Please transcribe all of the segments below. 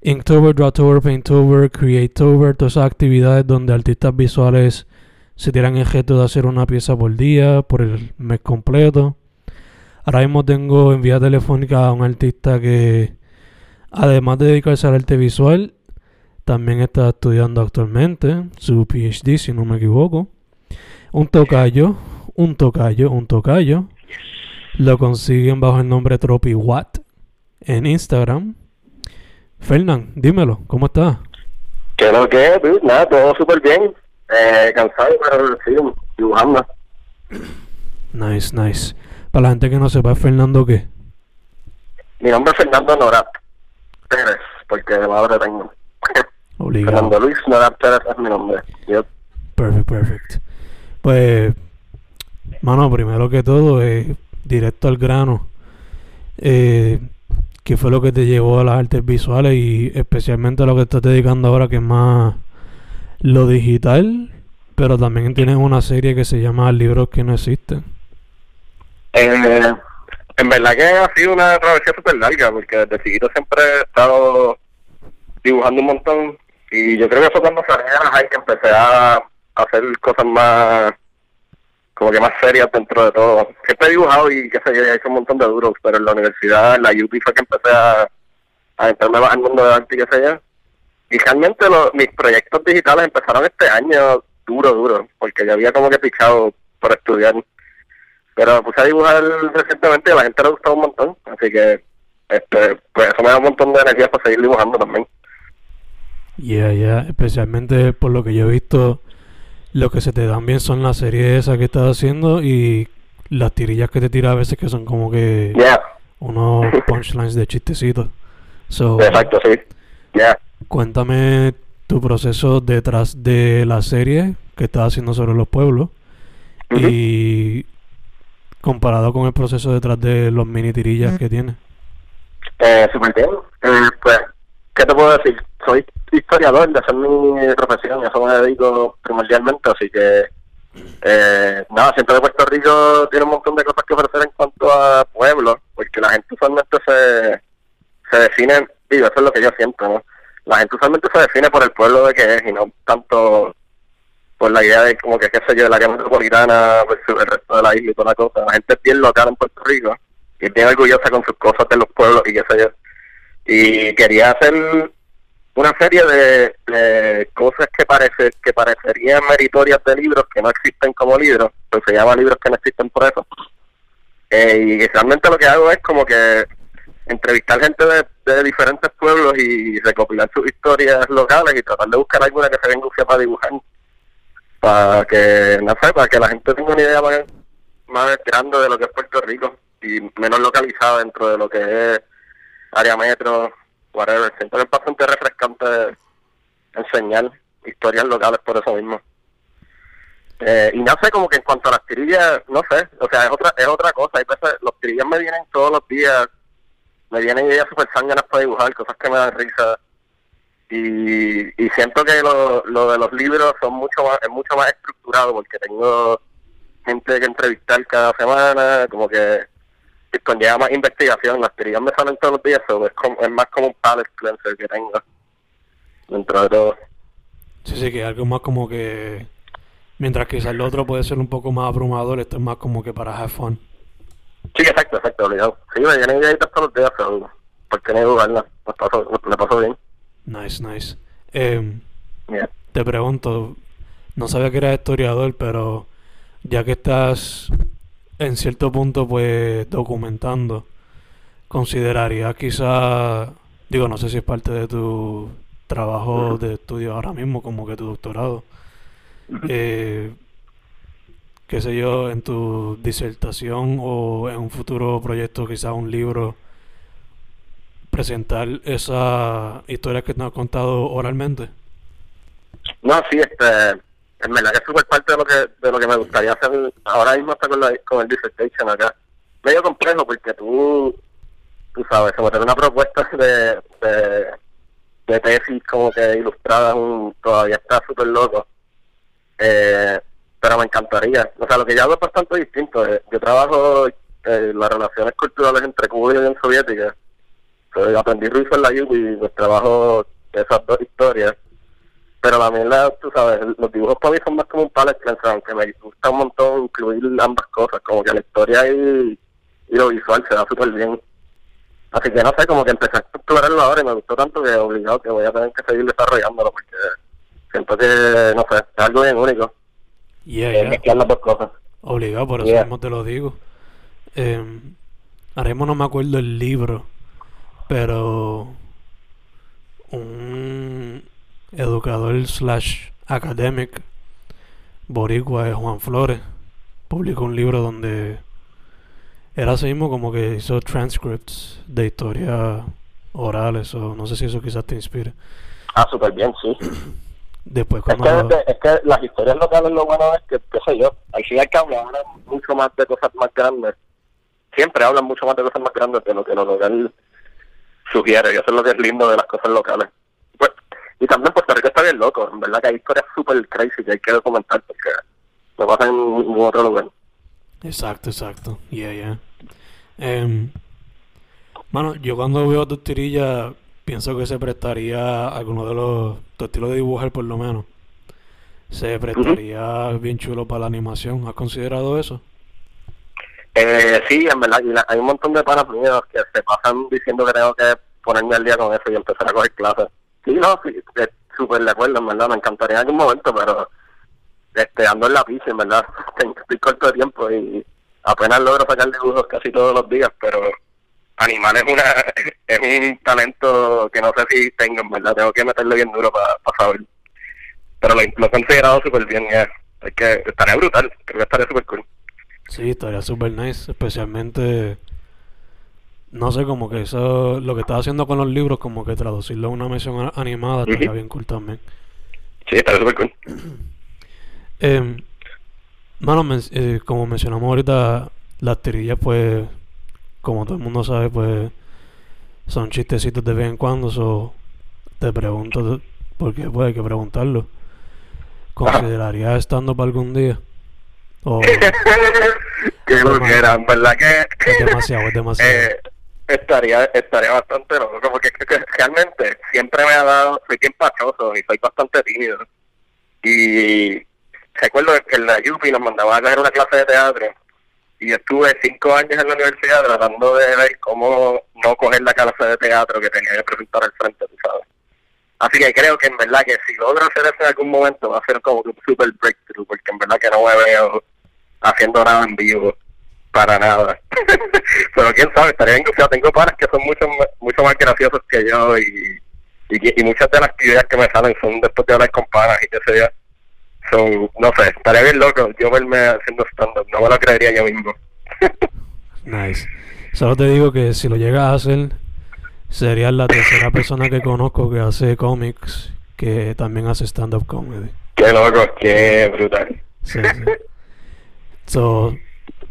Inktober, Drawtober, Painttober, Creatober, todas esas actividades donde artistas visuales se tiran el gesto de hacer una pieza por día, por el mes completo. Ahora mismo tengo en vía telefónica a un artista que, además de dedicarse al arte visual, también está estudiando actualmente su PhD, si no me equivoco. Un tocayo, un tocayo, un tocayo. Lo consiguen bajo el nombre TropiWatt en Instagram. Fernán, dímelo, ¿cómo estás? Que lo que es, nada, todo súper bien. Eh, cansado, pero sí, dibujando. Nice, nice. Para la gente que no sepa, ¿Fernando qué? Mi nombre es Fernando Norat Pérez, porque de madre tengo. Obligado. Fernando Luis Norat Pérez es mi nombre. Yep. Perfect, perfect. Pues, mano, primero que todo, eh, directo al grano. Eh, ¿Qué fue lo que te llevó a las artes visuales y especialmente a lo que estás dedicando ahora, que es más lo digital? Pero también tienes una serie que se llama Libros que no existen. Eh, en verdad que ha sido una travesía súper larga, porque desde chiquito siempre he estado dibujando un montón. Y yo creo que fue cuando salí de la que empecé a hacer cosas más, como que más serias dentro de todo. Dibujado y qué sé yo, he hecho un montón de duros, pero en la universidad, en la UP fue que empecé a, a entrarme al mundo del arte y qué sé yo. Y realmente los, mis proyectos digitales empezaron este año duro, duro, porque ya había como que pichado por estudiar. Pero puse a dibujar recientemente y a la gente le gustó un montón, así que este pues eso me da un montón de energía para seguir dibujando también. Yeah, yeah. Especialmente por lo que yo he visto, lo que se te dan bien son las series esas que estás haciendo y las tirillas que te tiras a veces que son como que Yeah, unos punchlines de chistecitos. So, exacto, sí. Yeah. cuéntame tu proceso detrás de la serie que estás haciendo sobre los pueblos y comparado con el proceso detrás de los mini tirillas que tienes. Eh, súper bien. Eh, pues, ¿qué te puedo decir? Soy historiador, de hacer mi profesión, a eso me dedico primordialmente, así que, eh, nada, siempre de Puerto Rico tiene un montón de cosas que ofrecer en cuanto a pueblos, porque la gente usualmente se, se define, digo, eso es lo que yo siento, ¿no? La gente usualmente se define por el pueblo de que es y no tanto por la idea de como que, qué sé yo, el área metropolitana versus el resto de la isla y toda la cosa. La gente es bien local en Puerto Rico y es bien orgullosa con sus cosas de los pueblos y qué sé yo. Y quería hacer una serie de, cosas que parece que parecerían meritorias de libros que no existen como libros, pues se llama libros que no existen por eso. Eh, y realmente lo que hago es como que entrevistar gente de, diferentes pueblos y recopilar sus historias locales y tratar de buscar alguna que se venga para dibujar para que no sé para que la gente tenga una idea más, más grande de lo que es Puerto Rico y menos localizada dentro de lo que es área metro whatever. Siempre es bastante refrescante enseñar historias locales por eso mismo. Eh, y no sé como que en cuanto a las tirillas no sé o sea es otra es otra cosa. Hay veces los tirillas me vienen todos los días me vienen ideas súper sanganas para dibujar cosas que me dan risa. Y, y siento que lo, lo de los libros son mucho más, es mucho más estructurado porque tengo gente que entrevistar cada semana, como que conlleva más investigación, las teorías me salen todos los días, so es, como- es más como un palette cleanser que tengo dentro de todo. Sí, sí, que algo más como que... Mientras quizás el otro puede ser un poco más abrumador, esto es más como que para have fun. Sí, exacto, exacto, obligado. Sí, me vienen ideitas todos los días, pero ¿por qué no dudarla? Me paso, me paso bien. Nice, nice. Em, Yeah. te pregunto, no sabía que eras historiador, pero ya que estás en cierto punto pues documentando, consideraría quizá, digo, no sé si es parte de tu trabajo de estudio ahora mismo, como que tu doctorado, eh, qué sé yo, en tu disertación o en un futuro proyecto, quizá un libro, presentar esa historia que te has contado oralmente. No, sí, este, en verdad que es súper parte de lo que de lo que me gustaría hacer. Ahora mismo está con, la, con el dissertation acá. Medio complejo porque tú, tú sabes, someter una propuesta de, de, de tesis como que ilustrada un- todavía está súper loco. Eh, pero me encantaría. O sea, lo que yo hago es bastante distinto. Eh, Yo trabajo eh, las relaciones culturales entre Cuba y la Unión Soviética. Aprendí ruso en la UBI y pues trabajo esas dos historias. Pero la, tú sabes, los dibujos para mí son más como un palette cleanser, aunque me gusta un montón incluir ambas cosas, como que la historia y, y lo visual se da súper bien. Así que no sé, como que empecé a explorarlo ahora y me gustó tanto que obligado que voy a tener que seguir desarrollándolo porque siento que, no sé, es algo bien único. Yeah, eh, yeah. mezclar las dos cosas. Obligado, por eso Yeah. mismo te lo digo. Eh, ahora mismo no me acuerdo el libro, pero un educador slash academic boricua, eh, Juan Flores, publicó un libro donde era así mismo como que hizo transcripts de historias orales, o no sé si eso quizás te inspire. Ah, súper bien, sí. Después Es cuando... que, es que las historias locales lo bueno es que, qué sé yo, al fin y al cabo hablan mucho más de cosas más grandes. Siempre hablan mucho más de cosas más grandes de lo que lo local sugiere. Y eso es lo que es lindo de las cosas locales. Y también Puerto Rico está bien loco. En verdad que hay historias súper crazy que hay que documentar porque no pasan en ningún otro lugar. Exacto, exacto. Yeah, yeah. Em, mano, yo cuando veo tus tirillas pienso que se prestaría alguno de los tu estilo de dibujar por lo menos. Se prestaría bien chulo para la animación. ¿Has considerado eso? Eh, sí, en verdad, y la- hay un montón de panas míos que se pasan diciendo que tengo que ponerme al día con eso y empezar a coger clases. Sí, no, eh, súper de acuerdo, en verdad, me encantaría en algún momento, pero este, ando en la pizza, en verdad, estoy corto de tiempo y apenas logro sacar dibujos casi todos los días, pero animal es una es un talento que no sé si tengo, en verdad, tengo que meterle bien duro para saber. Pero lo, lo he considerado súper bien, ya. Es que estaría brutal, creo que estaría súper cool. Sí, estaría super nice, especialmente no sé, como que eso lo que estás haciendo con los libros, como que traducirlo a una mención a- animada estaría bien cool también. Sí, estaría súper cool. Eh, mano, men- eh, como mencionamos ahorita, las tirillas, pues, como todo el mundo sabe, pues, son chistecitos de vez en cuando. So, te pregunto, porque pues hay que preguntarlo. ¿Considerarías estando para algún día? O es que lo que era, verdad que demasiado, es demasiado. eh, estaría estaría bastante loco, porque realmente siempre me ha dado, soy bien pachoso y soy bastante tímido. Y recuerdo que en la UPI nos mandaban a coger una clase de teatro y estuve cinco años en la universidad tratando de ver cómo no coger la clase de teatro que tenía que presentar al frente, tú sabes. Así que creo que en verdad que si logro hacer eso en algún momento va a ser como un super breakthrough, porque en verdad que no me veo haciendo nada en vivo, para nada. Pero quién sabe, estaría bien, sea, tengo panas que son mucho, mucho más graciosos que yo y, y, que- y muchas de las ideas que me salen son después de hablar con panas y que sé yo. Son, no sé, estaría bien loco yo verme haciendo stand-up, no me lo creería yo mismo. Nice. Solo te digo que si lo llegas a hacer, serías la tercera persona que conozco que hace cómics, que también hace stand-up comedy. Qué loco, qué brutal. Sí, sí. So,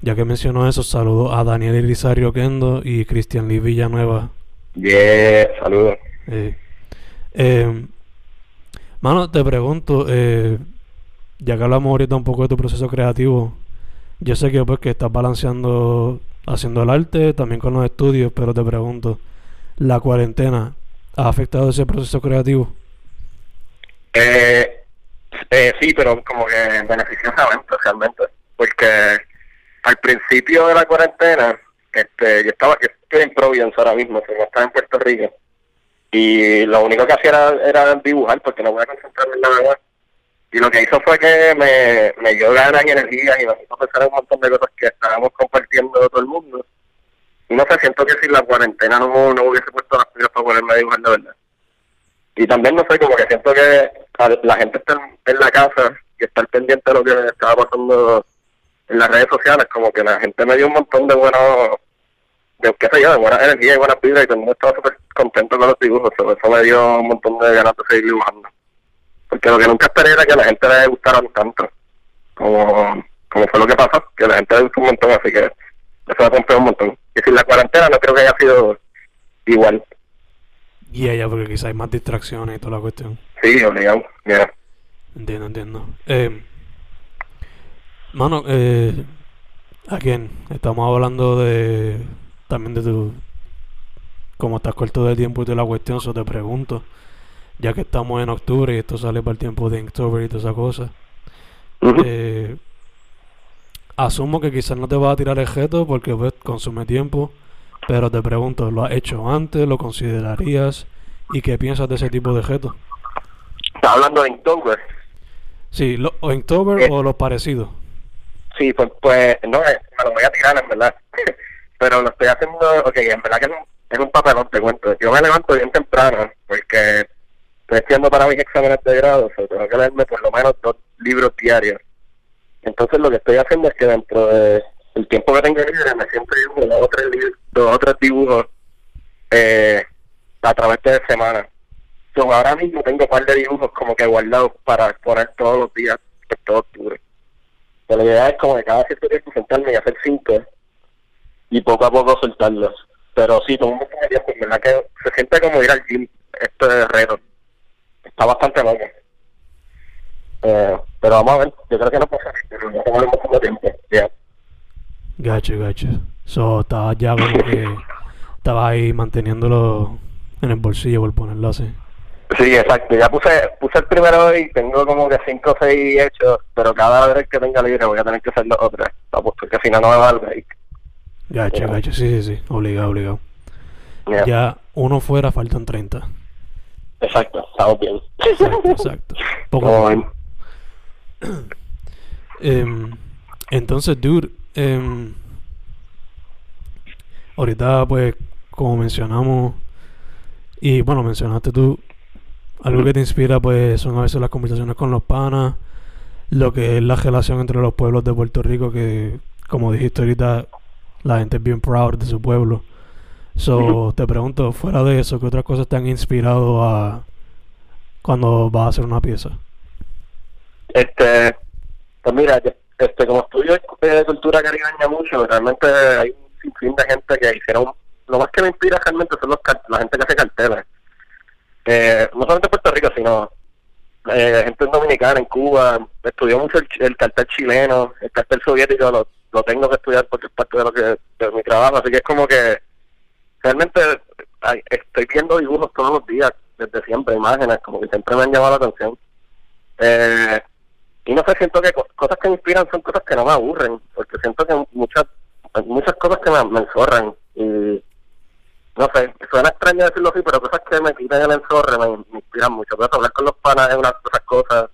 ya que mencionó eso, saludo a Daniel Irizario Kendo y Cristian Lee Villanueva. Yeah, saludos. Eh, Eh, mano, te pregunto, eh, ya que hablamos ahorita un poco de tu proceso creativo, yo sé que pues que estás balanceando haciendo el arte, también con los estudios, pero te pregunto, ¿la cuarentena ha afectado ese proceso creativo? Eh, eh, sí, pero como que beneficiosamente, realmente. Porque al principio de la cuarentena, este, yo estaba, yo estoy en Providence ahora mismo, estaba en Puerto Rico. Y lo único que hacía era, era dibujar porque no voy a concentrarme en nada más. Y lo que hizo fue que me, dio ganas y energía y me hizo pensar en un montón de cosas que estábamos compartiendo todo el mundo. Y no sé, siento que si la cuarentena no, no hubiese puesto las pilas para ponerme a dibujar de verdad. Y también, no sé, como que siento que la gente está en- en la casa y estar pendiente de lo que estaba pasando en las redes sociales, como que la gente me dio un montón de buenos, de qué sé yo, de buena energía y buenas vibras y todo el mundo estaba súper contento con los dibujos, so, eso me dio un montón de ganas de seguir dibujando. Porque lo que nunca esperé era que a la gente le gustaran tanto, como, como fue lo que pasó, que la gente le gustó un montón, así que eso me rompió un montón. Y sin la cuarentena no creo que haya sido igual. Y ella, porque quizá hay más distracciones y toda la cuestión. Sí, obligado. Yeah. Entiendo, entiendo. Eh, mano, eh, again, estamos hablando de también de tu cómo estás corto de tiempo y toda la cuestión, eso te pregunto, ya que estamos en octubre y esto sale para el tiempo de Inktober y toda esa cosa. Eh, asumo que quizás no te vas a tirar el reto porque pues, consume tiempo, pero te pregunto, ¿lo has hecho antes? ¿Lo considerarías? ¿Y qué piensas de ese tipo de reto? Estaba hablando de Inktober. Sí, lo, o Inktober Eh. o los parecidos. Sí, pues, pues no, eh, me lo voy a tirar en verdad. Pero lo estoy haciendo, ok, en verdad que es un, es un papelón, te cuento. Yo me levanto bien temprano porque estoy estudiando para mis exámenes de grado, tengo que leerme por lo menos dos libros diarios. Entonces lo que estoy haciendo es que dentro de el tiempo que tengo libre me siento dibujo dos o tres, dibujos eh, a través de semana. So, ahora mismo tengo un par de dibujos como que guardados para poner todos los días por todo octubre. Pero la idea es como que cada cierto tiempo sentarme y hacer cinco y poco a poco soltarlos. Pero sí, todo un montón de tiempo, en verdad que se siente como ir al gym, este reto. Está bastante loco. Eh, pero vamos a ver, yo creo que no pasa pero ya tengo de tiempo. Ya. Gacho, gacho. So, estabas ya como que estabas ahí manteniéndolo en el bolsillo, por ponerlo así. Sí, exacto. Ya puse, puse el primero hoy, tengo como que cinco o seis hechos, pero cada vez que tenga libre voy a tener que hacer los otros, pues, porque si no, no me va el break. Gacho, gacho, sí, sí, sí. Obligado, obligado. Ya. Ya uno fuera, faltan 30. Exacto, estamos bien. Exacto, exacto. Poco. Em, entonces, dude, em, ahorita pues como mencionamos y bueno, mencionaste tú, algo que te inspira pues son a veces las conversaciones con los panas, lo que es la relación entre los pueblos de Puerto Rico que como dijiste ahorita, la gente es bien proud de su pueblo. So, te pregunto, fuera de eso, ¿qué otras cosas te han inspirado a cuando vas a hacer una pieza? Este, pues mira, este, como estudio eh, cultura caribeña mucho, realmente hay un sinfín de gente que hicieron, lo más que me inspira realmente son los la gente que hace carteles. Eh, no solamente en Puerto Rico, sino eh, gente en dominicana, en Cuba, estudió mucho el, cartel chileno, el cartel soviético, lo, lo tengo que estudiar porque es parte de lo que de mi trabajo, así que es como que realmente estoy viendo dibujos todos los días, desde siempre, imágenes, como que siempre me han llamado la atención. Eh, y no sé, siento que co- cosas que me inspiran son cosas que no me aburren, porque siento que muchas muchas cosas que me, me enzorran. Y no sé, suena extraño decirlo así, pero cosas que me quitan el enzorre me, inspiran mucho. Por eso hablar con los panas es una de esas cosas.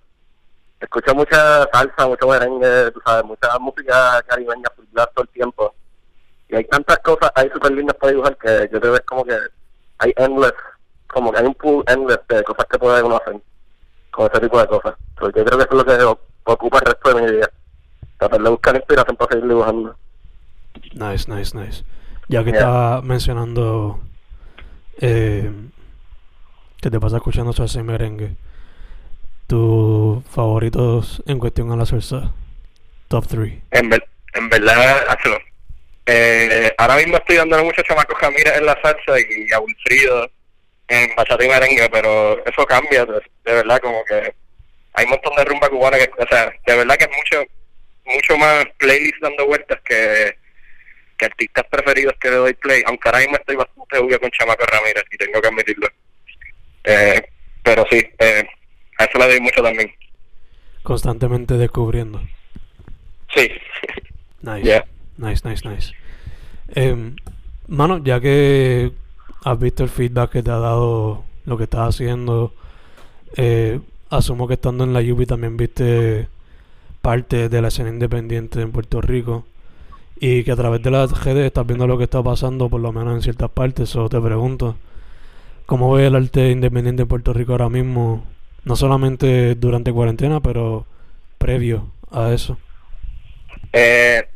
Escucho mucha salsa, mucho merengue, tú sabes, mucha música caribeña todo el tiempo. Y hay tantas cosas ahí súper lindas para dibujar que yo creo que como que hay endless, como que hay un pool endless de cosas que puede uno hacer con ese tipo de cosas. Pero yo creo que eso es lo que ocupa el resto de mi vida. Tratar de buscar inspiración para seguir dibujando. Nice, nice, nice. Ya que Yeah. estaba mencionando eh, que te pasa escuchando salsa y merengue, tus favoritos en cuestión a la salsa, top 3. En, ver- en verdad, hazlo. Eh, ahora mismo estoy dándole mucho a Chamaco Jamírez en la salsa y a Wilfrido en bachata y merengue, pero eso cambia, de, de verdad, como que hay un montón de rumba cubana que, o sea, de verdad que es mucho mucho más playlist dando vueltas que, que artistas preferidos que le doy play, aunque ahora mismo estoy bastante obvio con Chamaco Ramírez y tengo que admitirlo. Eh, pero sí, eh, a eso le doy mucho también. Constantemente descubriendo. Sí. Nice. Yeah. Nice, nice, nice. Em, mano, ya que has visto el feedback que te ha dado lo que estás haciendo, eh, asumo que estando en la Yubi también viste parte de la escena independiente en Puerto Rico y que a través de las redes estás viendo lo que está pasando, por lo menos en ciertas partes. Eso te pregunto, ¿cómo ve el arte independiente en Puerto Rico ahora mismo? No solamente durante cuarentena, pero previo a eso. Eh,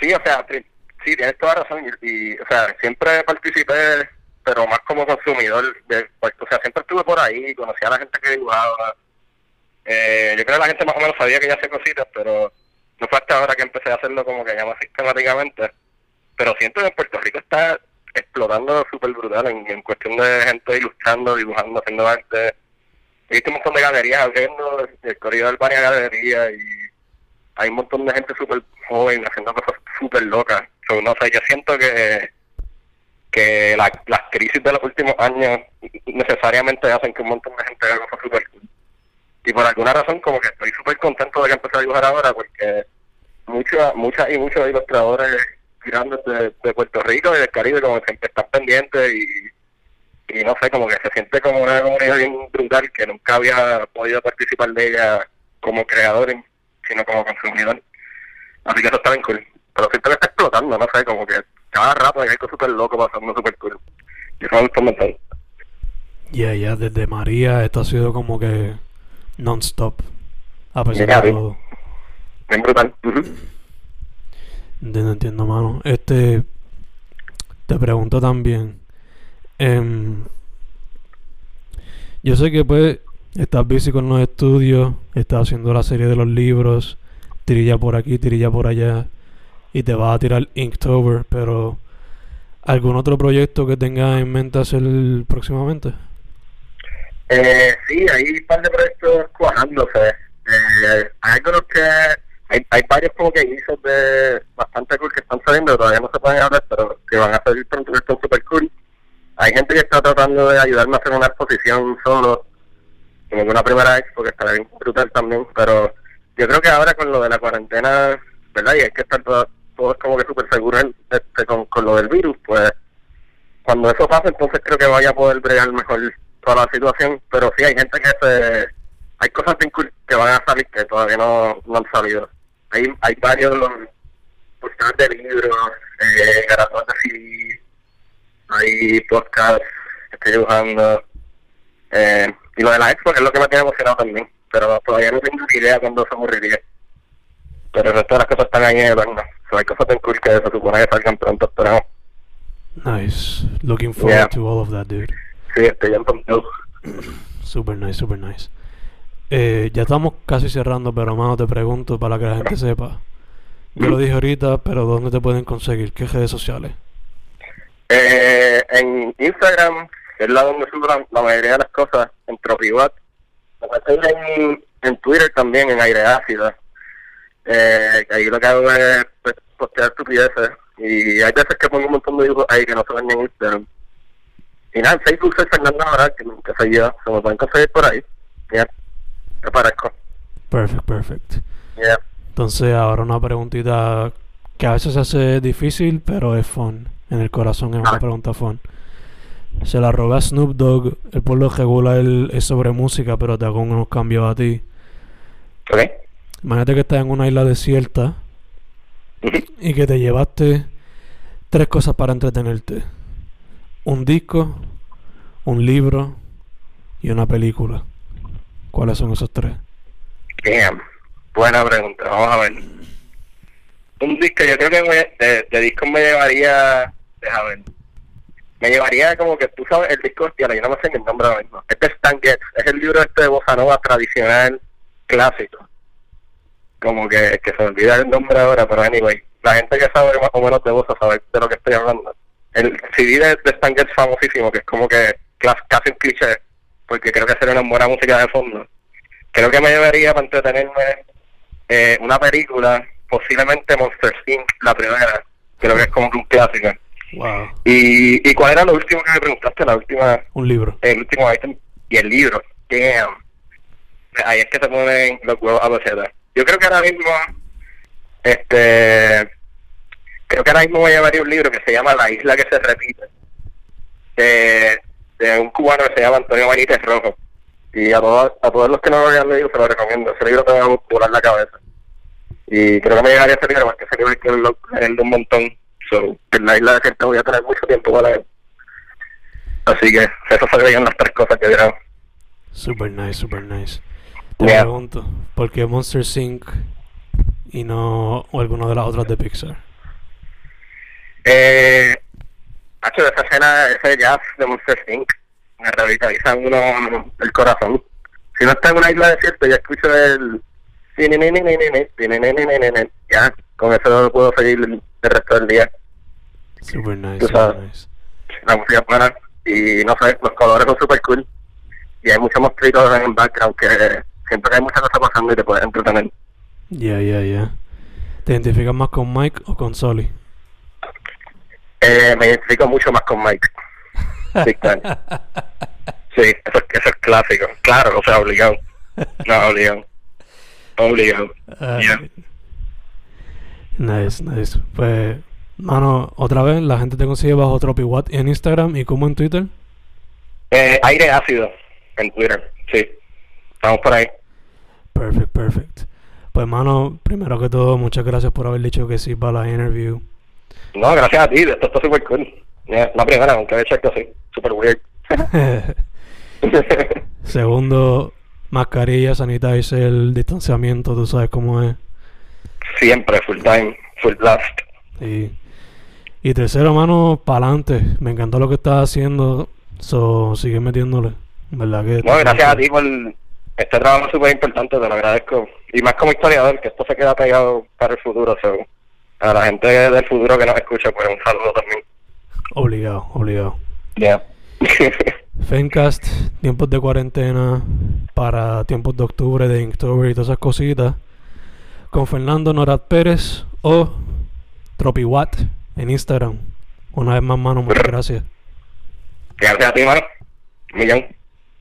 sí, o sea, sí, tienes toda razón. Y, o sea, siempre participé, pero más como consumidor. De, pues, o sea, siempre estuve por ahí, conocí a la gente que dibujaba. Eh, yo creo que la gente más o menos sabía que ya hacía cositas, pero no fue hasta ahora que empecé a hacerlo como que ya más sistemáticamente. Pero siento que en Puerto Rico está explotando súper brutal en, en cuestión de gente ilustrando, dibujando, haciendo arte. He visto un montón de galerías abriendo, el corrido del Bania Galería y hay un montón de gente súper joven haciendo cosas súper locas. So, no sé, yo siento que que la- las crisis de los últimos años necesariamente hacen que un montón de gente haga cosas súper. Y por alguna razón como que estoy súper contento de que empecé a dibujar ahora porque muchas muchas y muchos ilustradores grandes de, Puerto Rico y del Caribe como que siempre están pendientes y, y no sé, como que se siente como una comunidad bien brutal que nunca había podido participar de ella como creador, sino como consumidor. Así que eso está bien cool. Pero siempre está explotando, no sé, como que cada rato hay algo súper loco pasando súper cool. Y eso me gusta un montón. Ya, ya, desde María esto ha sido como que non-stop. A pesar de todo. Bien brutal. Ujú. Entiendo, entiendo, mano. Este, te pregunto también. em, yo sé que pues estás busy con los estudios, estás haciendo la serie de los libros, tirilla por aquí, tirilla por allá, y te vas a tirar Inktober, pero ¿algún otro proyecto que tengas en mente hacer próximamente? Eh, sí, hay un par de proyectos cuajándose. Eh, hay algunos que... Hay, hay varios como que hizo de bastante cool que están saliendo, todavía no se pueden hablar, pero que van a salir pronto que están super cool. Hay gente que está tratando de ayudarme a hacer una exposición solo, en una primera expo que está bien brutal también, pero yo creo que ahora con lo de la cuarentena, ¿verdad? Y hay que estar todo- todos como que súper seguros este, con, con lo del virus, pues cuando eso pase, entonces creo que vaya a poder bregar mejor toda la situación. Pero sí, hay gente que se. Hay cosas bien cool que van a salir que todavía no, no han salido. Hay, hay varios portales de libros, eh, de CD, hay podcasts que estoy dibujando. Eh, y lo de la expo, que es lo que me tiene emocionado también. Pero todavía no tengo ni idea cuándo se ocurriría. Pero el resto de las cosas están ahí en el horno. So, hay cosas bien cool que se supone que salgan pronto, esperamos. Nice. Looking forward Yeah. to all of that, dude. Sí, estoy pompeado. Super nice, super nice. Eh, ya estamos casi cerrando, pero mano, te pregunto para que la gente sepa. Yo lo dije ahorita, pero ¿dónde te pueden conseguir? ¿Qué redes sociales? Eh, en Instagram, que es la donde subo la, mayoría de las cosas, en Tropibat. En, en Twitter también, en Aire Ácida. Eh, ahí lo que hago es pues, postear estupideces. Y hay veces que pongo un montón de dibujos ahí que no se ven en Instagram. Y nada, en Facebook soy Fernando Amaral, que nunca soy yo. Se me pueden conseguir por ahí. Ya, me parezco. Perfect, perfect. Ya. Entonces, ahora una preguntita que a veces se hace difícil, pero es fun. En el corazón es una Ah. pregunta fun. Se la robé a Snoop Dogg. El pueblo regular es sobre música, pero te hago unos cambios a ti. ¿Ok? Imagínate que estás en una isla desierta Ujú. y que te llevaste tres cosas para entretenerte. Un disco, un libro y una película. ¿Cuáles son esos tres? Damn. Buena pregunta. Vamos a ver. Un disco, yo creo que de, disco me llevaría. Deja ver. Me llevaría como que tú sabes el disco hostia, yo no me sé ni el nombre ahora mismo. Este es Stan Getz, es el libro este de Bossa Nova tradicional clásico. Como que, se olvida el nombre ahora, pero anyway, la gente que sabe más o menos de Bossa sabe de lo que estoy hablando. El CD de, de Getz famosísimo, que es como que casi un cliché, porque creo que sería una buena música de fondo. Creo que me llevaría para entretenerme eh, una película, posiblemente Monster Inc., la primera. Creo que es como que un clásico. Wow. ¿Y, y cuál era lo último que me preguntaste? La última, Un libro. el último item y el libro. Damn. Ahí es que se ponen los huevos a peseta. Yo creo que ahora mismo, este, creo que ahora mismo voy a llevar un libro que se llama La isla que se repite, de, de un cubano que se llama Antonio Benítez Rojo. Y a todos, a todos los que no lo hayan leído se lo recomiendo. Ese libro te va a volar la cabeza. Y creo que me llegaría ese libro porque ese libro hay que leerlo leerlo un montón. So, en la isla de cierta voy a tener mucho tiempo para leer. Así que eso serían las tres cosas que dirán. Super nice, super nice. Te Yeah. pregunto, ¿por qué Monster Inc. y no o alguno de las otras de Pixar? Eh, hecho esa escena, ese jazz de Monster Inc. me revitaliza uno el corazón. Si no está en una isla desierta, ya escucho el... Ya, con eso puedo seguir el resto del día. Super nice, super nice. La música es buena y no sé, los colores son super cool. Y hay muchos monstruitos en el background que que hay muchas cosas pasando y te puedes entretener. Yeah, yeah, yeah. ¿Te identificas más con Mike o con Soli? Eh, me identifico mucho más con Mike. Big time. Sí, eso, eso es clásico. Claro, o sea, obligado. No, obligado. Obligado. Ay. Yeah. Nice, nice. Pues, mano, otra vez, la gente te consigue bajo TropiWatt en Instagram y como en Twitter. Eh, aire ácido en Twitter, sí. Estamos por ahí. Perfect, perfect. Pues, mano, primero que todo, muchas gracias por haber dicho que sí para la interview. No, gracias a ti, esto está súper cool. La primera, aunque he hecho así, súper weird. Segundo, mascarilla, sanitizer, distanciamiento, tú sabes cómo es. Siempre, full time, full blast. Y, y tercero, mano, para adelante. Me encantó lo que estás haciendo. So, sigue metiéndole. ¿Verdad que? No, gracias a ti por este trabajo súper importante, te lo agradezco. Y más como historiador, que esto se queda pegado para el futuro. so, a la gente del futuro que nos escucha, pues un saludo también. Obligado, obligado. Yeah. Fencast, tiempos de cuarentena para tiempos de octubre, de Inktober y todas esas cositas. Con Fernando Norad Pérez o TropiWatt en Instagram. Una vez más, mano, muchas gracias. gracias a ti, mano. Millón.